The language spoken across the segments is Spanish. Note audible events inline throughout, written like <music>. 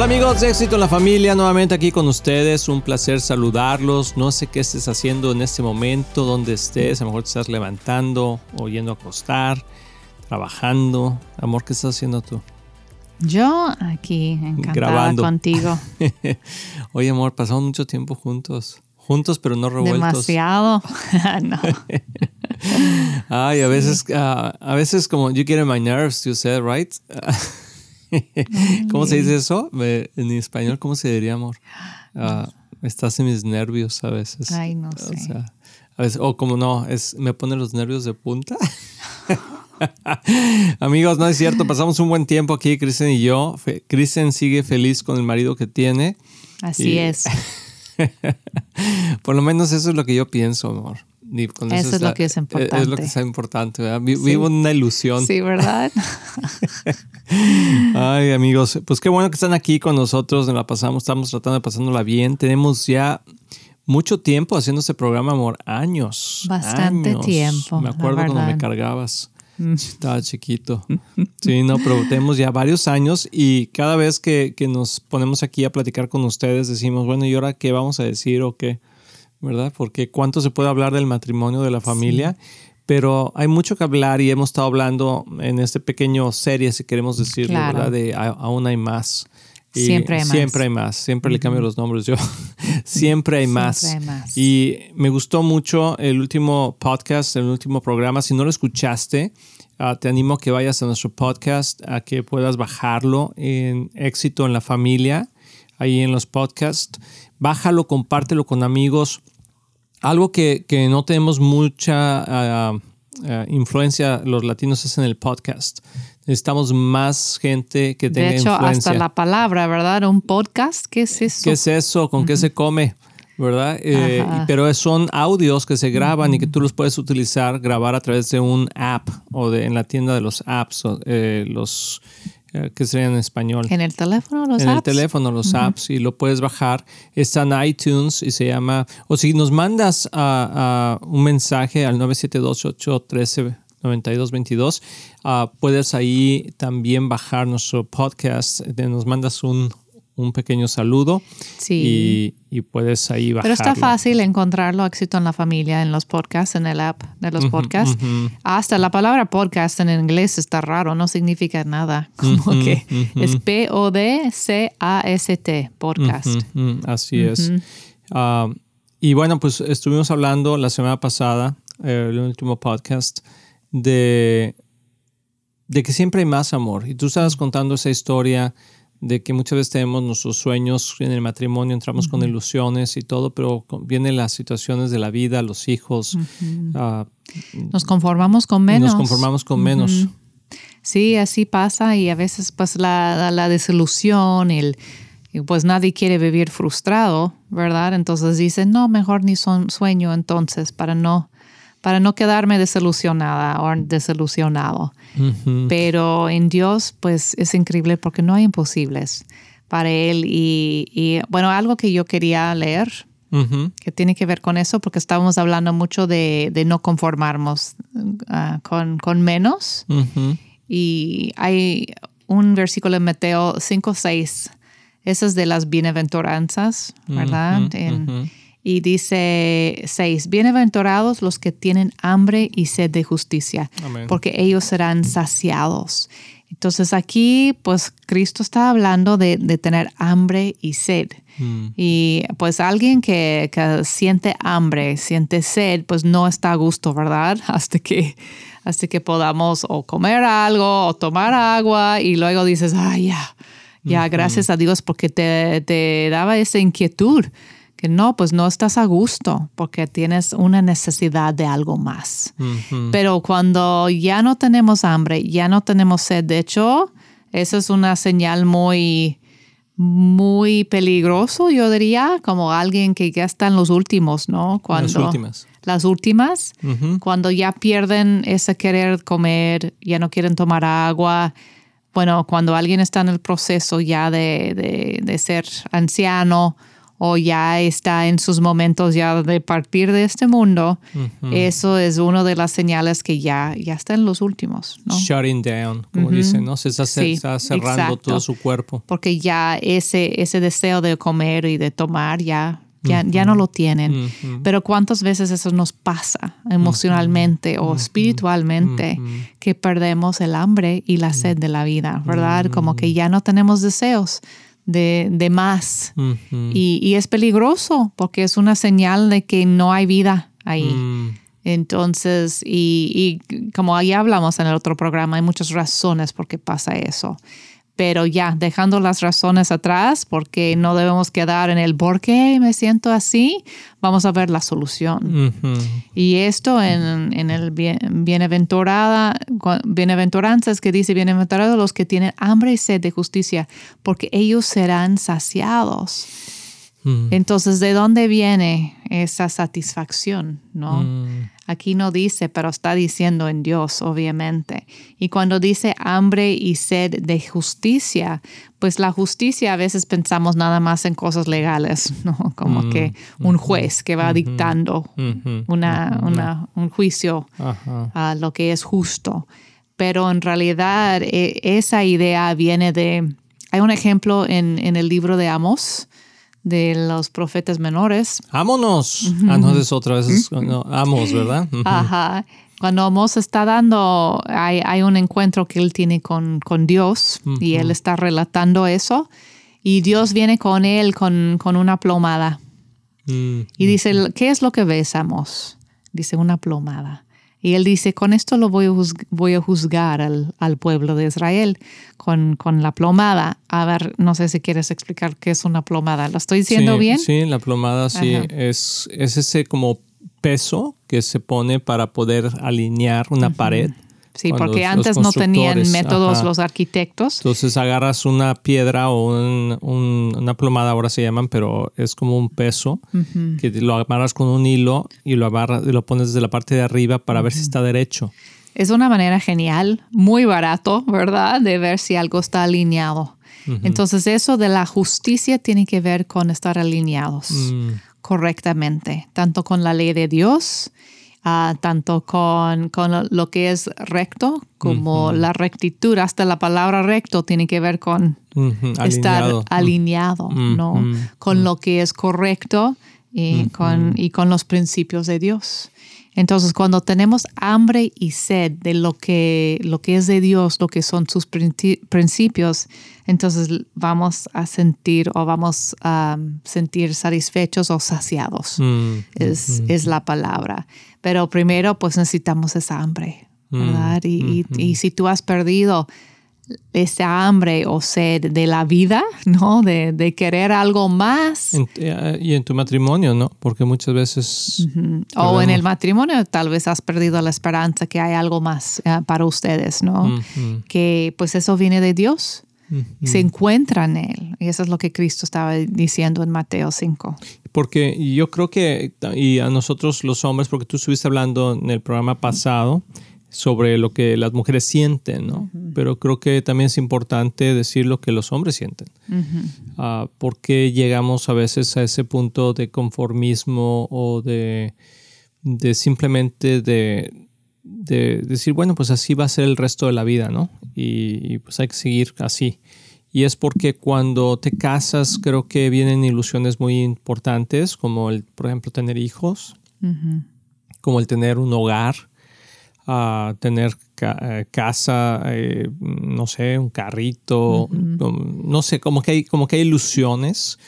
Hola amigos de Éxito en la Familia, nuevamente aquí con ustedes, un placer saludarlos. No sé qué estés haciendo en este momento, donde estés, a lo mejor te estás levantando o yendo a acostar, trabajando. Amor, ¿qué estás haciendo tú? Yo aquí, encantada Grabando. contigo. <laughs> Oye amor, pasamos mucho tiempo juntos, juntos pero no revueltos. Demasiado. <laughs> no. <laughs> Ay, a veces, ah, a veces como you get in my nerves, you said, right? <laughs> ¿Cómo se dice eso? En español, ¿cómo se diría, amor? Ah, estás en mis nervios a veces. Ay, no O sé. sea, a veces, o como no, es, me pone los nervios de punta. <laughs> Amigos, no es cierto, pasamos un buen tiempo aquí, Kristen y yo. Kristen sigue feliz con el marido que tiene. Así Y- es. <laughs> Por lo menos eso es lo que yo pienso, amor. Eso es lo que es Es lo importante. que es importante, Vivo en una ilusión. Sí, ¿verdad? <laughs> <laughs> Ay, amigos, pues qué bueno que están aquí con nosotros. Nos la pasamos, estamos tratando de pasándola bien. Tenemos ya mucho tiempo haciendo este programa, amor. Años. Bastante años. tiempo, Me acuerdo cuando me cargabas. <laughs> Estaba chiquito. Sí, no, pero tenemos ya varios años y cada vez que, que nos ponemos aquí a platicar con ustedes decimos, bueno, ¿y ahora qué vamos a decir o qué? ¿Verdad? Porque cuánto se puede hablar del matrimonio, de la familia, pero hay mucho que hablar y hemos estado hablando en este pequeño serie, si queremos decirlo, Claro. ¿verdad? De aún hay más. Y Siempre hay más. Siempre hay más. Siempre le cambio los nombres yo. <laughs> siempre hay más. Siempre hay más. Y me gustó mucho el último podcast, el último programa. Si no lo escuchaste, ah, te animo a que vayas a nuestro podcast, a que puedas bajarlo en Éxito en la Familia, ahí en los podcasts. Bájalo, compártelo con amigos. Algo que, que no tenemos mucha ah, ah, influencia los latinos es en el podcast. Necesitamos más gente que tenga De hecho, influencia. hasta la palabra, ¿verdad? Un podcast, ¿qué es eso? ¿Qué es eso? ¿Con qué se come? ¿Verdad? Eh, pero son audios que se graban y que tú los puedes utilizar, grabar a través de un app o de, en la tienda de los apps, o, eh, los que serían en español. En el teléfono, los en el apps. teléfono, los apps, y lo puedes bajar. Está en iTunes y se llama. O si nos mandas a, a un mensaje al 972-813-9222, ah, puedes ahí también bajar nuestro podcast. Eh, Nos mandas un, un pequeño saludo Sí. y, y puedes ahí bajarlo. Pero está fácil encontrarlo, éxito en la familia, en los podcasts, en el app de los podcasts. Hasta la palabra podcast en inglés está raro, no significa nada. Como que es P-O-D-C-A-S-T, podcast. Así es. Ah, y bueno, pues estuvimos hablando la semana pasada, eh, el último podcast, de, de que siempre hay más amor. Y tú estabas contando esa historia de que muchas veces tenemos nuestros sueños en el matrimonio, entramos con ilusiones y todo, pero vienen las situaciones de la vida, los hijos, ah, Nos conformamos con menos. nos conformamos con menos. Sí, así pasa y a veces pues la, la, desilusión, el, pues nadie quiere vivir frustrado, ¿verdad? Entonces dicen, no, mejor ni son sueño entonces para no, para no quedarme desilusionada o desilusionado. Ujú. Pero en Dios pues es increíble porque no hay imposibles para Él y, y bueno, algo que yo quería leer Ujú. que tiene que ver con eso, porque estábamos hablando mucho de, de no conformarnos ah, con, con menos. Ujú. Y hay un versículo en Mateo 5, 6. Ese es de las bienaventuranzas, ¿verdad? En-. Y dice 6. Bienaventurados los que tienen hambre y sed de justicia, Amén. porque ellos serán saciados. Entonces aquí, pues Cristo está hablando de, de tener hambre y sed. Mm. Y pues alguien que, que siente hambre, siente sed, pues no está a gusto, ¿verdad? <laughs> Hasta que, hasta que podamos o comer algo o tomar agua y luego dices, ay, ya, ya, gracias a Dios porque te, te daba esa inquietud. Que no, pues no estás a gusto porque tienes una necesidad de algo más. Pero cuando ya no tenemos hambre, ya no tenemos sed, de hecho, esa es una señal muy, muy peligroso, yo diría, como alguien que ya está en los últimos, ¿no? Cuando, Las últimas. Las últimas, cuando ya pierden ese querer comer, ya no quieren tomar agua. Bueno, cuando alguien está en el proceso ya de, de- de ser anciano o ya está en sus momentos ya de partir de este mundo, eso es una de las señales que ya, ya está en los últimos. ¿no? Shutting down, como dicen, ¿no? Se está, cerrando todo su cuerpo. Porque ya ese, ese deseo de comer y de tomar ya ya, ya no lo tienen. Pero cuántas veces eso nos pasa emocionalmente o espiritualmente que perdemos el hambre y la sed de la vida, ¿verdad? Como que ya no tenemos deseos de, de más. y, y, es peligroso porque es una señal de que no hay vida ahí. Mm. Entonces, y, y como ya hablamos en el otro programa, hay muchas razones por qué pasa eso pero ya dejando las razones atrás, porque no debemos quedar en el por qué me siento así, vamos a ver la solución. Y esto en, en el bienaventurada, bienaventuranzas que dice, bienaventurados los que tienen hambre y sed de justicia, porque ellos serán saciados. Mm. Entonces, ¿de dónde viene esa satisfacción? ¿no? Mm. Aquí no dice, pero está diciendo en Dios, obviamente. Y cuando dice hambre y sed de justicia, pues la justicia a veces pensamos nada más en cosas legales, <laughs> ¿no? Como mm. que un juez que va dictando una, un juicio a lo que es justo. Pero en realidad e, esa idea viene de... Hay un ejemplo en, en el libro de Amos, de los profetas menores. Ámonos. Ah, no, es otra vez. No, amos, ¿verdad? Ajá. Cuando Amos está dando, hay, hay, un encuentro que él tiene con, con Dios y él está relatando eso. Y Dios viene con él con, con una plomada. Mm, y dice, ¿qué es lo que ves, Amos? Dice, una plomada. Y él dice, con esto lo voy a, voy a juzgar al, al, pueblo de Israel, con, con, la plomada. A ver, no sé si quieres explicar qué es una plomada. ¿Lo estoy diciendo bien? Sí, la plomada sí es, es ese como peso que se pone para poder alinear una pared Sí, porque antes no tenían métodos los arquitectos. Entonces agarras una piedra o una plomada, ahora se llaman, pero es como un peso que lo amarras con un hilo y lo, y lo pones desde la parte de arriba para ver si está derecho. Es una manera genial, muy barato, ¿verdad? De ver si algo está alineado. Entonces eso de la justicia tiene que ver con estar alineados mm. correctamente, tanto con la ley de Dios Ah, tanto con, con, lo que es recto como la rectitud. Hasta la palabra recto tiene que ver con estar alineado, ¿no? Con lo que es correcto y, con, y con los principios de Dios. Entonces, cuando tenemos hambre y sed de lo que, lo que es de Dios, lo que son sus principios, entonces vamos a sentir o vamos a sentir satisfechos o saciados. Mm, es, es, la palabra. Pero primero, pues necesitamos esa hambre, mm, ¿verdad? y, y si tú has perdido esa hambre o sed de la vida, <laughs> ¿no? De, querer algo más. Eh, y en tu matrimonio, ¿no? Porque muchas veces... O en el matrimonio tal vez has perdido la esperanza que hay algo más eh, para ustedes, ¿no? Que pues eso viene de Dios. Se encuentra en Él. Y eso es lo que Cristo estaba diciendo en Mateo 5. Porque yo creo que, y a nosotros los hombres, porque tú estuviste hablando en el programa pasado, sobre lo que las mujeres sienten, ¿no? Pero creo que también es importante decir lo que los hombres sienten. Ah, porque llegamos a veces a ese punto de conformismo o de, simplemente de, decir, bueno, pues así va a ser el resto de la vida, ¿no? Y, pues hay que seguir así. Y es porque cuando te casas creo que vienen ilusiones muy importantes, como el, por ejemplo, tener hijos, como el tener un hogar, a tener eh, casa, eh, no sé, un carrito, no sé, como que, hay, como que hay ilusiones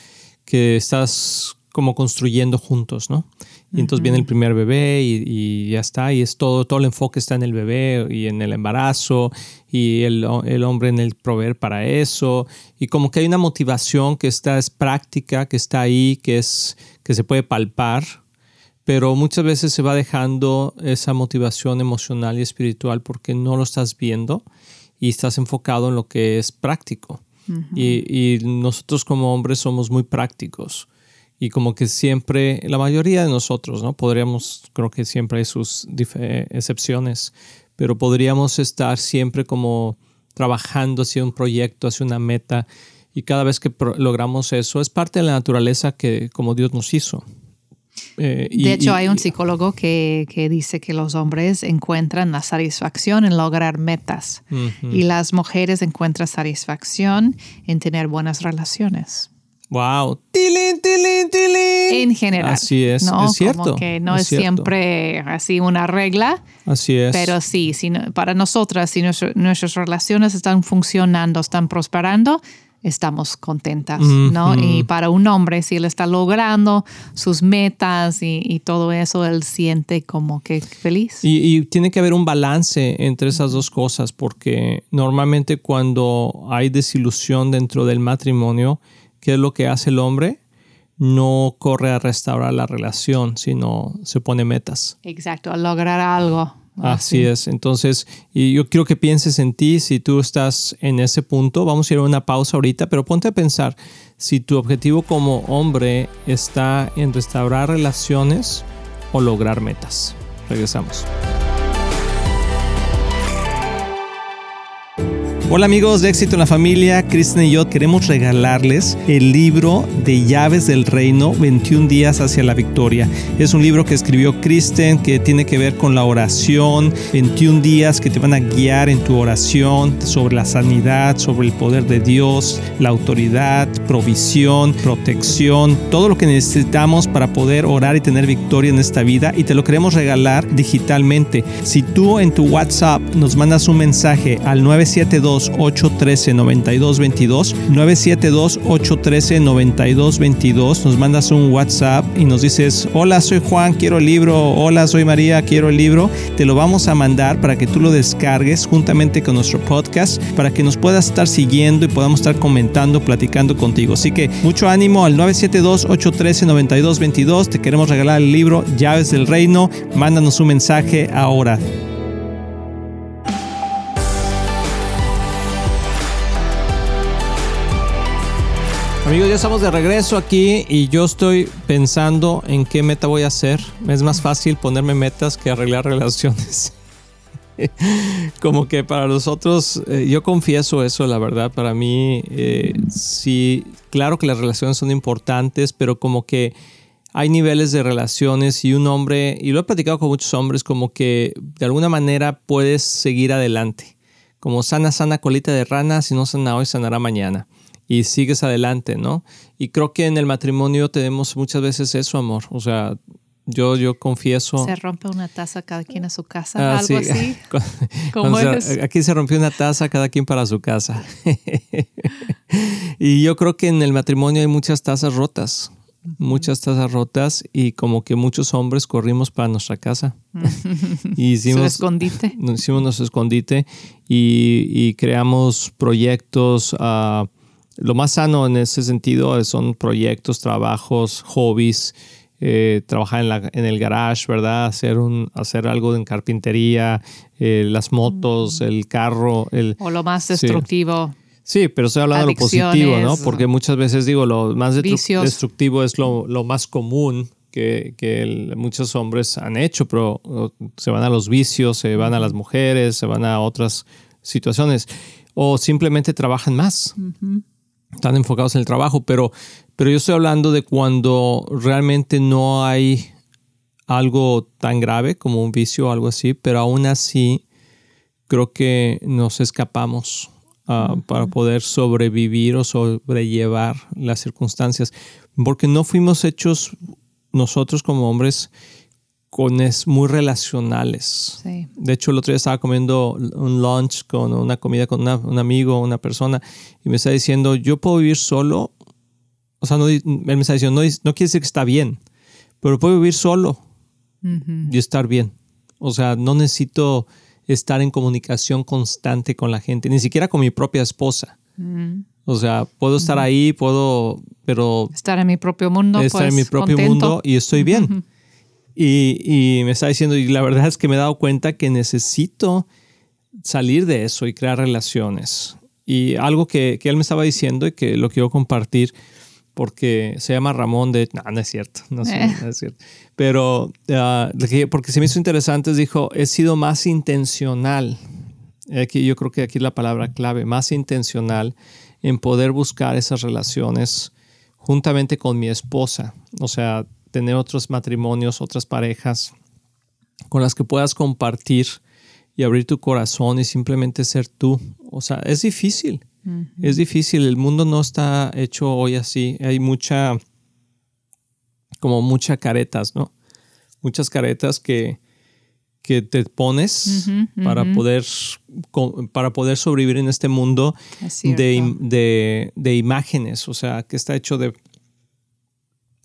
que estás como construyendo juntos, ¿no? Y entonces viene el primer bebé y, ya está, y es todo, todo el enfoque está en el bebé y en el embarazo y el, el, hombre en el proveer para eso. Y como que hay una motivación que está, es práctica, que está ahí, que, es, que se puede palpar, pero muchas veces se va dejando esa motivación emocional y espiritual porque no lo estás viendo y estás enfocado en lo que es práctico. y, nosotros como hombres somos muy prácticos y como que siempre, la mayoría de nosotros, ¿no? Podríamos, creo que siempre hay sus excepciones, pero podríamos estar siempre como trabajando hacia un proyecto, hacia una meta Y cada vez que logramos eso, es parte de la naturaleza que como Dios nos hizo. Eh, de hecho, hay un psicólogo que, que, dice que los hombres encuentran la satisfacción en lograr metas y las mujeres encuentran satisfacción en tener buenas relaciones. Wow. Tilín, tilín, tilín. En general. Así es. ¿no? Es cierto. Como que no es, siempre así una regla. Así es. Pero sí, si para nosotras, si nuestras relaciones están funcionando, están prosperando, estamos contentas, ¿no? Y para un hombre, si él está logrando sus metas y, todo eso, él siente como que feliz. Y, tiene que haber un balance entre esas dos cosas, porque normalmente cuando hay desilusión dentro del matrimonio, ¿qué es lo que hace el hombre? No corre a restaurar la relación, sino se pone metas. Exacto, a lograr algo. Así es. Entonces, y yo quiero que pienses en ti si tú estás en ese punto. Vamos a ir a una pausa ahorita, pero ponte a pensar si tu objetivo como hombre está en restaurar relaciones o lograr metas. Regresamos. Hola amigos de Éxito en la Familia, Kristen y yo queremos regalarles el libro de Llaves del Reino, 21 días hacia la victoria. Es un libro que escribió Kristen que tiene que ver con la oración, 21 días que te van a guiar en tu oración sobre la sanidad, sobre el poder de Dios, la autoridad, provisión, protección, todo lo que necesitamos para poder orar y tener victoria en esta vida y te lo queremos regalar digitalmente. Si tú en tu WhatsApp nos mandas un mensaje al 972 813 9222 972 813 9222 nos mandas un WhatsApp y nos dices hola soy Juan quiero el libro. Hola soy María quiero el libro te lo vamos a mandar para que tú lo descargues juntamente con nuestro podcast para que nos puedas estar siguiendo y podamos estar comentando platicando contigo. Así que mucho ánimo al 972 813 9222 te queremos regalar el libro llaves del reino. Mándanos un mensaje ahora Amigos, ya estamos de regreso aquí y yo estoy pensando en qué meta voy a hacer. Es más fácil ponerme metas que arreglar relaciones. <laughs> Como que para nosotros, eh, yo confieso eso, la verdad, para mí eh, sí, claro que las relaciones son importantes, pero como que hay niveles de relaciones y un hombre, y lo he platicado con muchos hombres, como que de alguna manera puedes seguir adelante. Como sana, sana colita de rana, si no sana hoy, sanará mañana y sigues adelante, ¿no? Y creo que en el matrimonio tenemos muchas veces eso, amor. O sea, yo, yo confieso. Se rompe una taza cada quien a su casa, ah, algo así. <laughs> ¿Cómo es? aquí se rompió una taza cada quien para su casa. <laughs> y yo creo que en el matrimonio hay muchas tazas rotas. Muchas tazas rotas y como que muchos hombres corrimos para nuestra casa. <laughs> y hicimos, escondite. Hicimos nuestro escondite y, creamos proyectos. Uh, lo más sano en ese sentido son proyectos, trabajos, hobbies, eh, trabajar en, la, en, el garage, ¿verdad? Hacer, un, hacer algo en carpintería, eh, las motos, mm. el carro. El, o lo más destructivo. Sí. pero estoy hablando de lo positivo, ¿no? Porque muchas veces digo, lo más destructivo es lo, lo, más común que, que muchos hombres han hecho, pero se van a los vicios, se van a las mujeres, se van a otras situaciones, o simplemente trabajan más están enfocados en el trabajo, pero, pero yo estoy hablando de cuando realmente no hay algo tan grave como un vicio o algo así, pero aún así creo que nos escapamos ah, para poder sobrevivir o sobrellevar las circunstancias, porque no fuimos hechos nosotros como hombres muy relacionales. De hecho, el otro día estaba comiendo un lunch con una comida con un amigo, una persona, y me está diciendo, yo puedo vivir solo. O sea, no, él me está diciendo, no, no quiere decir que está bien, pero puedo vivir solo y estar bien. O sea, no necesito estar en comunicación constante con la gente, ni siquiera con mi propia esposa. O sea, puedo estar ahí, puedo, pero... Estar en mi propio mundo. Estar en pues, mi propio mundo y estoy bien. Y, me está diciendo, y la verdad es que me he dado cuenta que necesito salir de eso y crear relaciones. Y algo que, él me estaba diciendo y que lo quiero compartir porque se llama Ramón de... No, no es cierto, no, es cierto. Pero ah, porque se me hizo interesante, dijo, he sido más intencional. Aquí, yo creo que aquí es la palabra clave, más intencional en poder buscar esas relaciones juntamente con mi esposa. O sea, tener otros matrimonios, otras parejas con las que puedas compartir y abrir tu corazón y simplemente ser tú. O sea, es difícil. Es difícil. El mundo no está hecho hoy así. Hay mucha, como muchas caretas, ¿no? Muchas caretas que, que te pones para poder para poder sobrevivir en este mundo de, de, imágenes, o sea, que está hecho de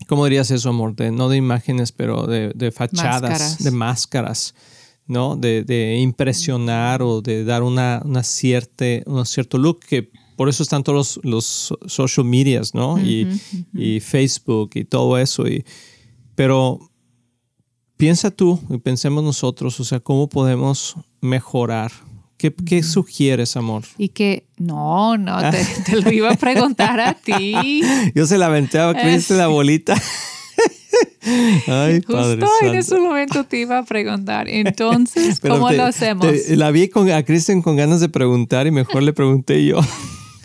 ¿cómo dirías eso, amor? De, no de imágenes, pero de, fachadas, de máscaras, ¿no? De, impresionar o de dar una, una cierta, un cierto look que por eso están todos los, social medias, ¿no? y, y, Facebook y todo eso. Y, pero piensa tú y pensemos nosotros, o sea, cómo podemos mejorar. ¿Qué, qué sugieres, amor? Y que, no, no, <laughs> te, lo iba a preguntar a ti. <laughs> Yo se la aventé a Chris la bolita. <laughs> Ay, Justo en ese momento te iba a preguntar. Entonces, ¿cómo lo hacemos? la vi con, a Kristen con ganas de preguntar y mejor le pregunté yo.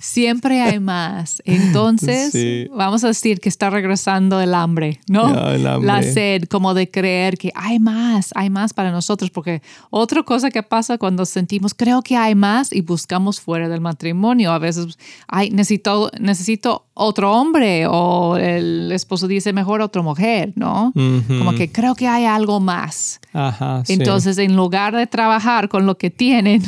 Siempre hay más. <laughs> Entonces, vamos a decir que está regresando el hambre, ¿no? La sed, como de creer que hay más, hay más para nosotros. Porque otra cosa que pasa cuando sentimos, creo que hay más y buscamos fuera del matrimonio. A veces, hay, necesito, necesito otro hombre o el esposo dice mejor otra mujer, ¿no? Como que creo que hay algo más. Entonces, en lugar de trabajar con lo que tienen,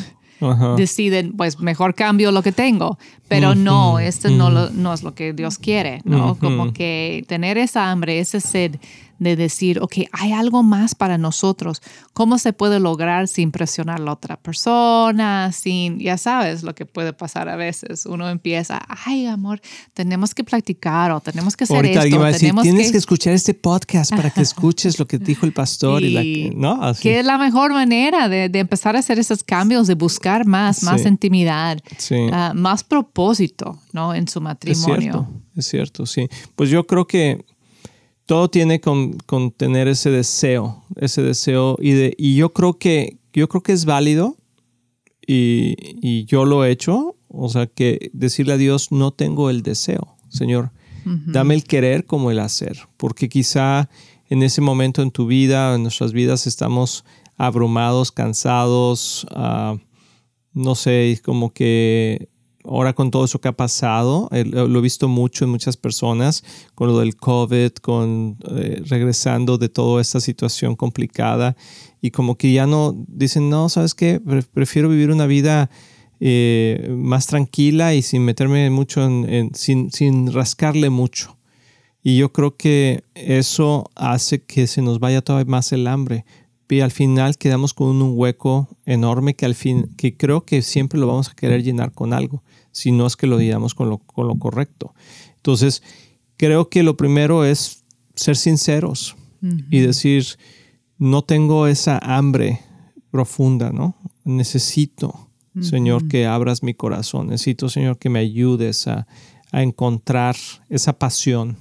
deciden, pues mejor cambio lo que tengo, pero no, esto no, no es lo que Dios quiere, ¿no? Como que tener esa hambre, ese sed de decir, ok, hay algo más para nosotros. ¿Cómo se puede lograr sin presionar a la otra persona? Sin, ya sabes lo que puede pasar a veces. Uno empieza, ay, amor, tenemos que practicar o tenemos que hacer esto. tienes que... escuchar este podcast para que escuches lo que dijo el pastor. Y, <laughs> ¿no? Que es la mejor manera de, empezar a hacer esos cambios, de buscar más, más intimidad, ah, más propósito, ¿no? En su matrimonio. Es cierto, es cierto, sí. Pues yo creo que todo tiene con, tener ese deseo, ese deseo y, de, y yo creo que yo creo que es válido y, yo lo he hecho, o sea que decirle a Dios no tengo el deseo, Señor, dame el querer como el hacer, porque quizá en ese momento en tu vida, en nuestras vidas estamos abrumados, cansados, ah, no sé, como que ahora con todo eso que ha pasado, lo he visto mucho en muchas personas, con lo del COVID, con eh, regresando de toda esta situación complicada y como que ya no dicen, no, ¿sabes qué? Prefiero vivir una vida eh, más tranquila y sin meterme mucho en, sin, sin rascarle mucho. Y yo creo que eso hace que se nos vaya todavía más el hambre, y al final quedamos con un hueco enorme que al fin que creo que siempre lo vamos a querer llenar con algo, si no es que lo digamos con lo, con lo correcto. Entonces, creo que lo primero es ser sinceros y decir, no tengo esa hambre profunda, ¿no? Necesito, Señor, que abras mi corazón. Necesito, Señor, que me ayudes a, encontrar esa pasión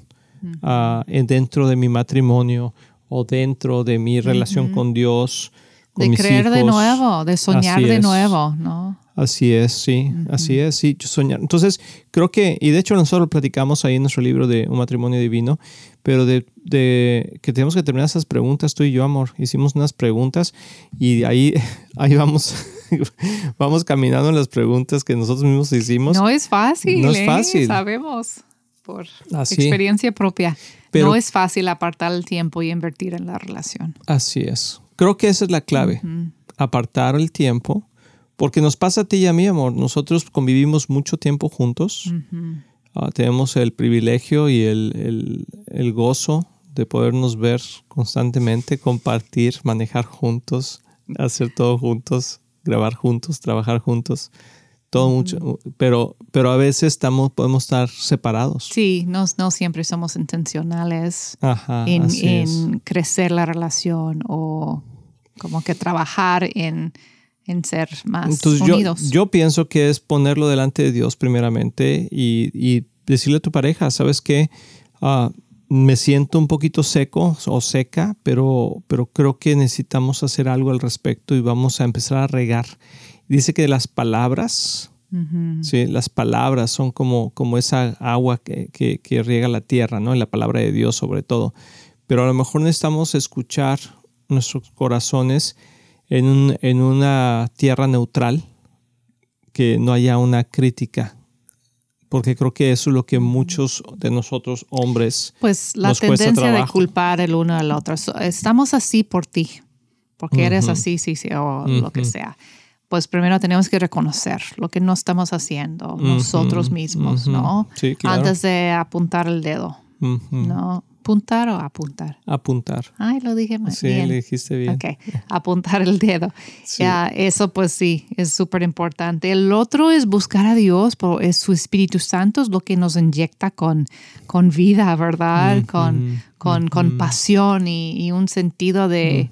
ah, dentro de mi matrimonio o dentro de mi relación con Dios. Con de creer de nuevo, de soñar de nuevo, ¿no? Así es, sí, así es, sí, soñar. Entonces, creo que, y de hecho nosotros platicamos ahí en nuestro libro de Un matrimonio divino, pero de, de, que tenemos que terminar esas preguntas, tú y yo, amor, hicimos unas preguntas y ahí, <laughs> ahí vamos, <laughs> vamos caminando en las preguntas que nosotros mismos hicimos. No es fácil, no es ¿eh? fácil. sabemos por experiencia propia no es fácil apartar el tiempo y invertir en la relación. Así es. Creo que esa es la clave. Apartar el tiempo. Porque nos pasa a ti y a mí, amor. Nosotros convivimos mucho tiempo juntos. Ah, tenemos el privilegio y el, gozo de podernos ver constantemente, compartir, manejar juntos, hacer todo juntos, grabar juntos, trabajar juntos todo mucho, pero, pero a veces estamos, podemos estar separados. Sí, no, no siempre somos intencionales en, crecer la relación o como que trabajar en, ser más unidos. Yo, pienso que es ponerlo delante de Dios primeramente y, decirle a tu pareja, ¿sabes qué? Ah, me siento un poquito seco o seca, pero, pero creo que necesitamos hacer algo al respecto y vamos a empezar a regar Dice que las palabras Sí, las palabras son como, como esa agua que, que, que, riega la tierra, ¿no? La palabra de Dios sobre todo. Pero a lo mejor necesitamos escuchar nuestros corazones en, un, en una tierra neutral, que no haya una crítica, porque creo que eso es lo que muchos de nosotros hombres pues la tendencia de culpar el uno al otro. Estamos así por ti porque eres así sí sí o lo que sea pues primero tenemos que reconocer lo que no estamos haciendo nosotros mismos, ¿no? Sí, claro. Antes de apuntar el dedo, ¿no? ¿Apuntar o apuntar? Apuntar. Ay, lo dije mal. Sí, le dijiste bien. Ok, apuntar el dedo. Ya, eso pues sí, es súper importante. El otro es buscar a Dios, es su Espíritu Santo es lo que nos inyecta con, con vida, ¿verdad? Con, con, con pasión y, un sentido de,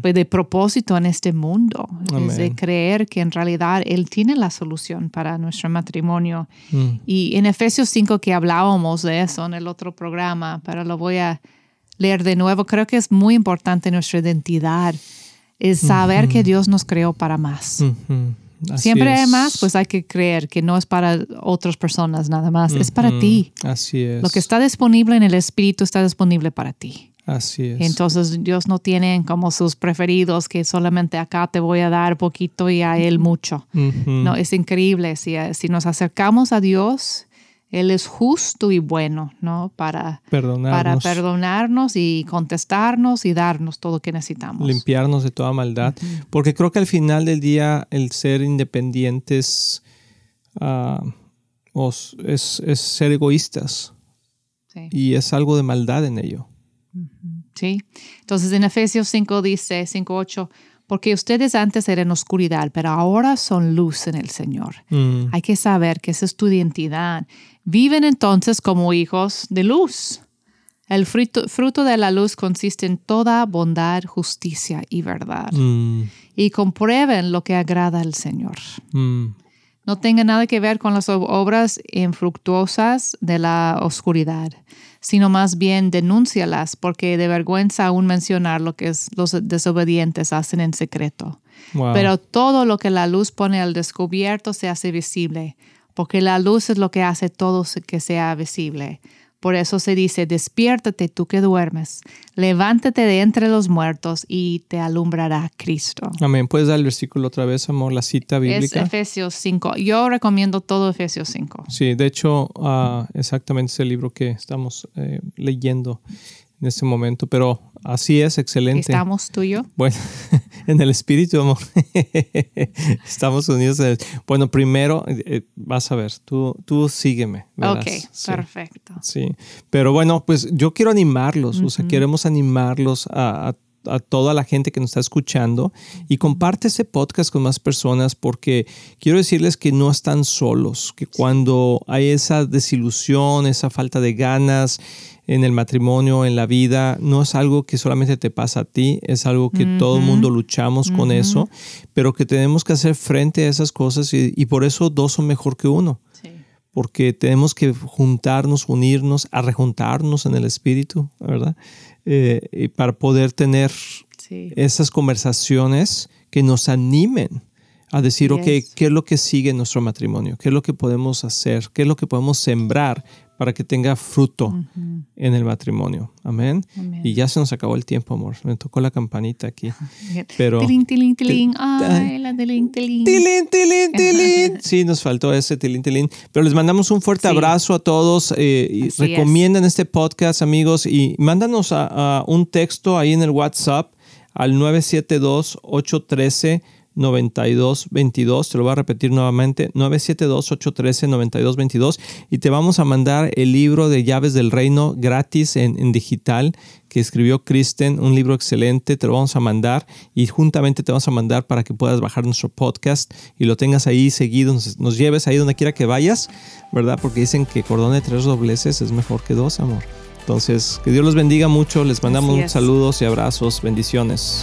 pues, de propósito en este mundo. Es de creer que en realidad Él tiene la solución para nuestro matrimonio. Mm. Y en Efesios 5 que hablábamos de eso en el otro programa, pero lo voy a leer de nuevo, creo que es muy importante nuestra identidad, es saber que Dios nos creó para más. Siempre hay más, pues hay que creer que no es para otras personas nada más, es para ti. Así es. Lo que está disponible en el Espíritu está disponible para ti. Así es. Entonces Dios no tiene como sus preferidos que solamente acá te voy a dar poquito y a Él mucho. No, es increíble. Si, si nos acercamos a Dios, él es justo y bueno, ¿no? Para perdonarnos. para perdonarnos y contestarnos y darnos todo lo que necesitamos. Limpiarnos de toda maldad. Porque creo que al final del día el ser independientes ah, es, ser egoístas. Y es algo de maldad en ello. Sí. Entonces en Efesios 5 dice, 5.8, porque ustedes antes eran oscuridad, pero ahora son luz en el Señor. Mm. Hay que saber que esa es tu identidad. Viven entonces como hijos de luz. El fruto, de la luz consiste en toda bondad, justicia y verdad. Mm. Y comprueben lo que agrada al Señor. Mm. No tenga nada que ver con las obras infructuosas de la oscuridad sino más bien denúncialas, porque de vergüenza aún mencionar lo que los desobedientes hacen en secreto. Pero todo lo que la luz pone al descubierto se hace visible, porque la luz es lo que hace todo que sea visible. Por eso se dice, despiértate tú que duermes, levántate de entre los muertos y te alumbrará Cristo. Amén. ¿Puedes dar el versículo otra vez, amor, la cita bíblica? Es Efesios 5. Yo recomiendo todo Efesios 5. Sí, de hecho, uh, exactamente es el libro que estamos eh, leyendo en este momento, pero así es, excelente. ¿Estamos tú y yo? Bueno, <laughs> en el espíritu, amor. <laughs> Estamos unidos. En el... Bueno, primero, eh, vas a ver, tú, tú sígueme. Ok, perfecto. Sí, pero bueno, pues yo quiero animarlos, o sea, queremos animarlos a, a toda la gente que nos está escuchando y comparte ese podcast con más personas porque quiero decirles que no están solos, que cuando hay esa desilusión, esa falta de ganas, en el matrimonio, en la vida, no es algo que solamente te pasa a ti, es algo que todo el mundo luchamos con eso, pero que tenemos que hacer frente a esas cosas y, por eso dos son mejor que uno. Porque tenemos que juntarnos, unirnos, a rejuntarnos en el espíritu, ¿verdad? Eh, y para poder tener esas conversaciones que nos animen a decir, ok, ¿qué es lo que sigue en nuestro matrimonio? ¿Qué es lo que podemos hacer? ¿Qué es lo que podemos sembrar para que tenga fruto en el matrimonio. Amén. Y ya se nos acabó el tiempo, amor. Me tocó la campanita aquí. <laughs> Pero. Tilín, tilín, tilín. Ay, la tilín, tilín. Tilín, tilín, tilín. Sí, nos faltó ese tilín, tilín. Pero les mandamos un fuerte abrazo a todos. Eh, y recomiendan este podcast, amigos. Y mándanos a un texto ahí en el WhatsApp al 972 813 9222. Te lo voy a repetir nuevamente: 972-813-9222. Y te vamos a mandar el libro de Llaves del Reino gratis en, digital que escribió Kristen, un libro excelente. Te lo vamos a mandar y juntamente te vamos a mandar para que puedas bajar nuestro podcast y lo tengas ahí seguido, nos, lleves ahí donde quiera que vayas, ¿verdad? Porque dicen que cordón de tres dobleces es mejor que dos, amor. Entonces, que Dios los bendiga mucho. Les mandamos saludos y abrazos. Bendiciones.